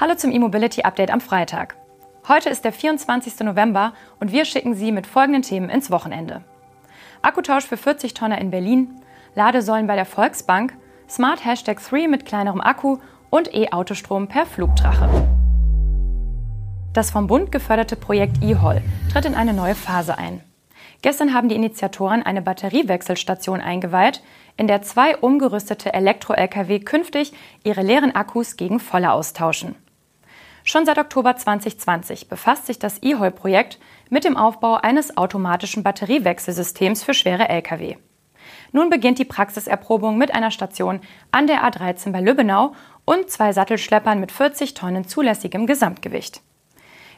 Hallo zum E-Mobility Update am Freitag. Heute ist der 24. November und wir schicken Sie mit folgenden Themen ins Wochenende. Akkutausch für 40 Tonner in Berlin, Ladesäulen bei der Volksbank, Smart Hashtag 3 mit kleinerem Akku und E-Autostrom per Flugdrache. Das vom Bund geförderte Projekt eHoll tritt in eine neue Phase ein. Gestern haben die Initiatoren eine Batteriewechselstation eingeweiht, in der zwei umgerüstete Elektro-Lkw künftig ihre leeren Akkus gegen volle austauschen. Schon seit Oktober 2020 befasst sich das eHoll-Projekt mit dem Aufbau eines automatischen Batteriewechselsystems für schwere Lkw. Nun beginnt die Praxiserprobung mit einer Station an der A13 bei Lübbenau und zwei Sattelschleppern mit 40 Tonnen zulässigem Gesamtgewicht.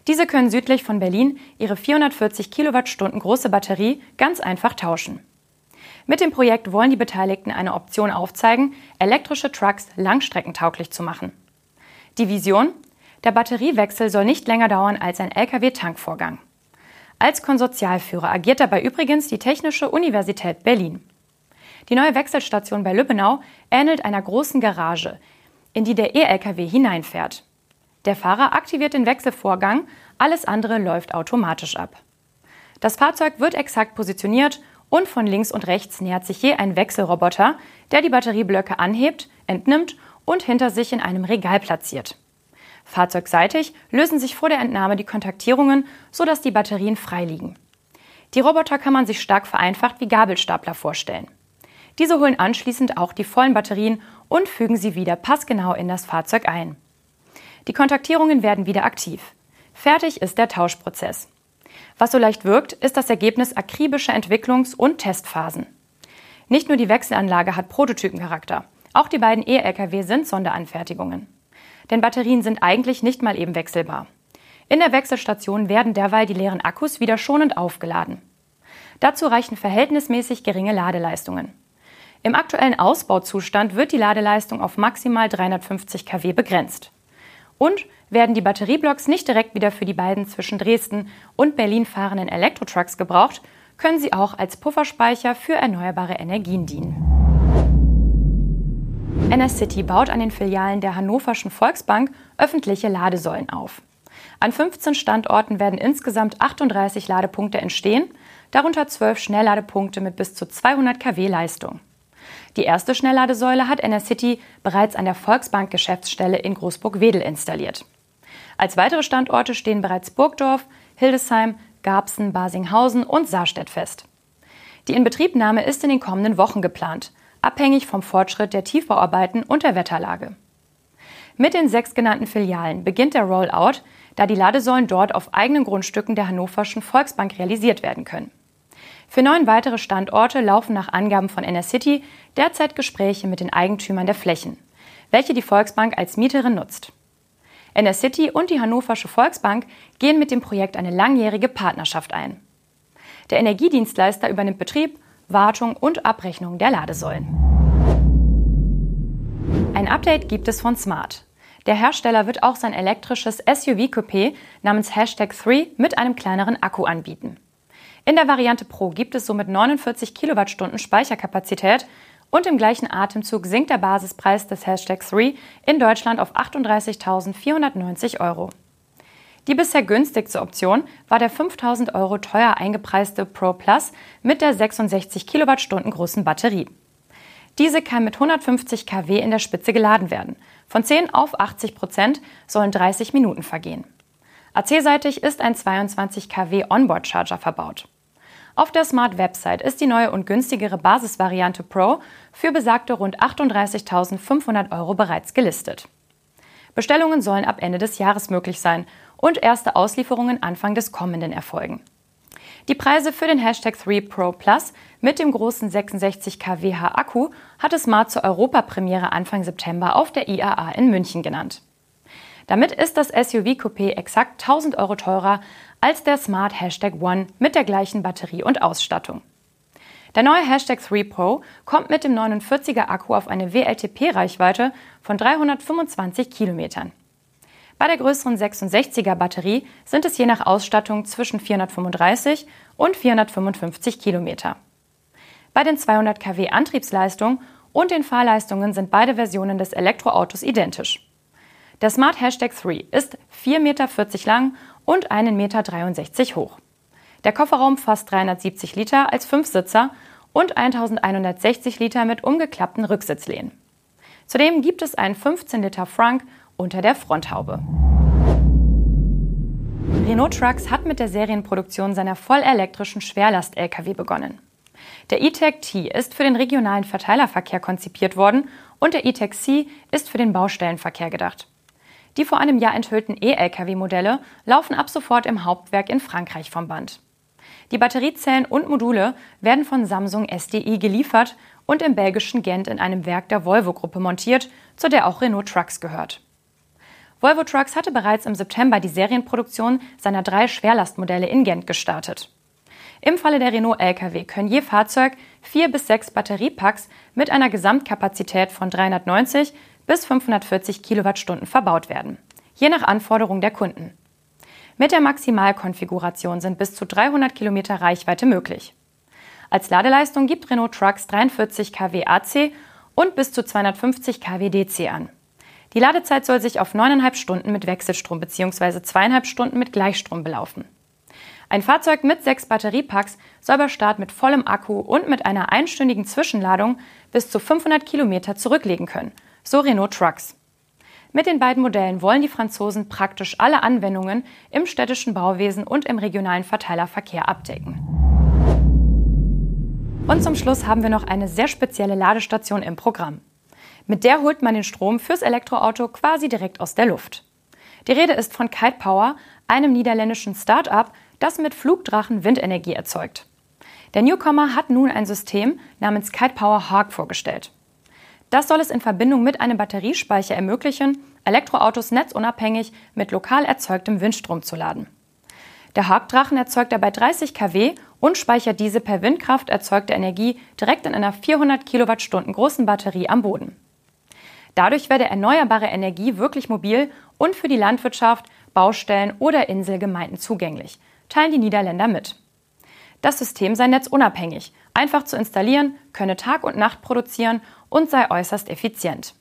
Diese können südlich von Berlin ihre 440 Kilowattstunden große Batterie ganz einfach tauschen. Mit dem Projekt wollen die Beteiligten eine Option aufzeigen, elektrische Trucks langstreckentauglich zu machen. Die Vision? Der Batteriewechsel soll nicht länger dauern als ein Lkw-Tankvorgang. Als Konsortialführer agiert dabei übrigens die Technische Universität Berlin. Die neue Wechselstation bei Lübbenau ähnelt einer großen Garage, in die der E-Lkw hineinfährt. Der Fahrer aktiviert den Wechselvorgang, alles andere läuft automatisch ab. Das Fahrzeug wird exakt positioniert und von links und rechts nähert sich je ein Wechselroboter, der die Batterieblöcke anhebt, entnimmt und hinter sich in einem Regal platziert. Fahrzeugseitig lösen sich vor der Entnahme die Kontaktierungen, sodass die Batterien frei liegen. Die Roboter kann man sich stark vereinfacht wie Gabelstapler vorstellen. Diese holen anschließend auch die vollen Batterien und fügen sie wieder passgenau in das Fahrzeug ein. Die Kontaktierungen werden wieder aktiv. Fertig ist der Tauschprozess. Was so leicht wirkt, ist das Ergebnis akribischer Entwicklungs- und Testphasen. Nicht nur die Wechselanlage hat Prototypencharakter, auch die beiden E-Lkw sind Sonderanfertigungen denn Batterien sind eigentlich nicht mal eben wechselbar. In der Wechselstation werden derweil die leeren Akkus wieder schonend aufgeladen. Dazu reichen verhältnismäßig geringe Ladeleistungen. Im aktuellen Ausbauzustand wird die Ladeleistung auf maximal 350 kW begrenzt. Und werden die Batterieblocks nicht direkt wieder für die beiden zwischen Dresden und Berlin fahrenden Elektrotrucks gebraucht, können sie auch als Pufferspeicher für erneuerbare Energien dienen. NS-City baut an den Filialen der Hannoverschen Volksbank öffentliche Ladesäulen auf. An 15 Standorten werden insgesamt 38 Ladepunkte entstehen, darunter 12 Schnellladepunkte mit bis zu 200 kW Leistung. Die erste Schnellladesäule hat NS-City bereits an der Volksbank-Geschäftsstelle in Großburg-Wedel installiert. Als weitere Standorte stehen bereits Burgdorf, Hildesheim, Garbsen, Basinghausen und Saarstedt fest. Die Inbetriebnahme ist in den kommenden Wochen geplant abhängig vom Fortschritt der Tiefbauarbeiten und der Wetterlage. Mit den sechs genannten Filialen beginnt der Rollout, da die Ladesäulen dort auf eigenen Grundstücken der Hannoverschen Volksbank realisiert werden können. Für neun weitere Standorte laufen nach Angaben von NS-City derzeit Gespräche mit den Eigentümern der Flächen, welche die Volksbank als Mieterin nutzt. NS-City und die Hannoversche Volksbank gehen mit dem Projekt eine langjährige Partnerschaft ein. Der Energiedienstleister übernimmt Betrieb Wartung und Abrechnung der Ladesäulen. Ein Update gibt es von Smart. Der Hersteller wird auch sein elektrisches SUV-Coupé namens Hashtag 3 mit einem kleineren Akku anbieten. In der Variante Pro gibt es somit 49 Kilowattstunden Speicherkapazität und im gleichen Atemzug sinkt der Basispreis des Hashtag 3 in Deutschland auf 38.490 Euro. Die bisher günstigste Option war der 5000 Euro teuer eingepreiste Pro Plus mit der 66 Kilowattstunden großen Batterie. Diese kann mit 150 kW in der Spitze geladen werden. Von 10 auf 80 Prozent sollen 30 Minuten vergehen. AC-seitig ist ein 22 kW Onboard-Charger verbaut. Auf der Smart-Website ist die neue und günstigere Basisvariante Pro für besagte rund 38.500 Euro bereits gelistet. Bestellungen sollen ab Ende des Jahres möglich sein und erste Auslieferungen Anfang des kommenden erfolgen. Die Preise für den Hashtag 3 Pro Plus mit dem großen 66 kWh Akku hat es Smart zur Europapremiere Anfang September auf der IAA in München genannt. Damit ist das SUV-Coupé exakt 1000 Euro teurer als der Smart Hashtag One mit der gleichen Batterie und Ausstattung. Der neue Hashtag 3 Pro kommt mit dem 49er Akku auf eine WLTP-Reichweite von 325 Kilometern. Bei der größeren 66er Batterie sind es je nach Ausstattung zwischen 435 und 455 Kilometer. Bei den 200 kW Antriebsleistung und den Fahrleistungen sind beide Versionen des Elektroautos identisch. Der Smart Hashtag 3 ist 4,40 Meter lang und 1,63 Meter hoch. Der Kofferraum fasst 370 Liter als Fünfsitzer und 1160 Liter mit umgeklappten Rücksitzlehnen. Zudem gibt es einen 15 Liter Frank unter der Fronthaube. Renault Trucks hat mit der Serienproduktion seiner vollelektrischen Schwerlast-Lkw begonnen. Der E-Tech T ist für den regionalen Verteilerverkehr konzipiert worden und der E-Tech C ist für den Baustellenverkehr gedacht. Die vor einem Jahr enthüllten E-Lkw-Modelle laufen ab sofort im Hauptwerk in Frankreich vom Band. Die Batteriezellen und Module werden von Samsung SDI geliefert und im belgischen Gent in einem Werk der Volvo-Gruppe montiert, zu der auch Renault Trucks gehört. Volvo Trucks hatte bereits im September die Serienproduktion seiner drei Schwerlastmodelle in Gent gestartet. Im Falle der Renault Lkw können je Fahrzeug vier bis sechs Batteriepacks mit einer Gesamtkapazität von 390 bis 540 Kilowattstunden verbaut werden, je nach Anforderung der Kunden. Mit der Maximalkonfiguration sind bis zu 300 Kilometer Reichweite möglich. Als Ladeleistung gibt Renault Trucks 43 kW AC und bis zu 250 kW DC an. Die Ladezeit soll sich auf 9,5 Stunden mit Wechselstrom bzw. 2,5 Stunden mit Gleichstrom belaufen. Ein Fahrzeug mit sechs Batteriepacks soll bei Start mit vollem Akku und mit einer einstündigen Zwischenladung bis zu 500 Kilometer zurücklegen können, so Renault Trucks. Mit den beiden Modellen wollen die Franzosen praktisch alle Anwendungen im städtischen Bauwesen und im regionalen Verteilerverkehr abdecken. Und zum Schluss haben wir noch eine sehr spezielle Ladestation im Programm. Mit der holt man den Strom fürs Elektroauto quasi direkt aus der Luft. Die Rede ist von Kite Power, einem niederländischen Start-up, das mit Flugdrachen Windenergie erzeugt. Der Newcomer hat nun ein System namens Kite Power Hawk vorgestellt. Das soll es in Verbindung mit einem Batteriespeicher ermöglichen, Elektroautos netzunabhängig mit lokal erzeugtem Windstrom zu laden. Der Hawk-Drachen erzeugt dabei 30 kW und speichert diese per Windkraft erzeugte Energie direkt in einer 400 Kilowattstunden großen Batterie am Boden. Dadurch werde erneuerbare Energie wirklich mobil und für die Landwirtschaft, Baustellen oder Inselgemeinden zugänglich, teilen die Niederländer mit. Das System sei netzunabhängig, einfach zu installieren, könne Tag und Nacht produzieren und sei äußerst effizient.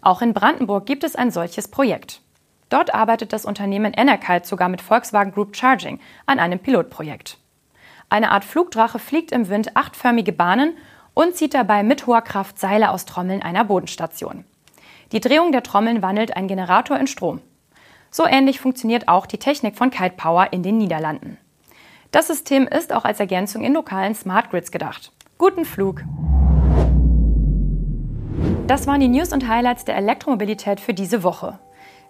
Auch in Brandenburg gibt es ein solches Projekt. Dort arbeitet das Unternehmen Enerkite sogar mit Volkswagen Group Charging an einem Pilotprojekt. Eine Art Flugdrache fliegt im Wind achtförmige Bahnen und zieht dabei mit hoher Kraft Seile aus Trommeln einer Bodenstation. Die Drehung der Trommeln wandelt ein Generator in Strom. So ähnlich funktioniert auch die Technik von Kite Power in den Niederlanden. Das System ist auch als Ergänzung in lokalen Smart Grids gedacht. Guten Flug! Das waren die News und Highlights der Elektromobilität für diese Woche.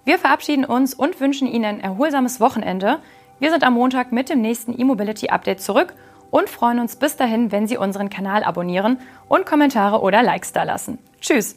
Wir verabschieden uns und wünschen Ihnen ein erholsames Wochenende. Wir sind am Montag mit dem nächsten E-Mobility Update zurück und freuen uns bis dahin, wenn Sie unseren Kanal abonnieren und Kommentare oder Likes da lassen. Tschüss!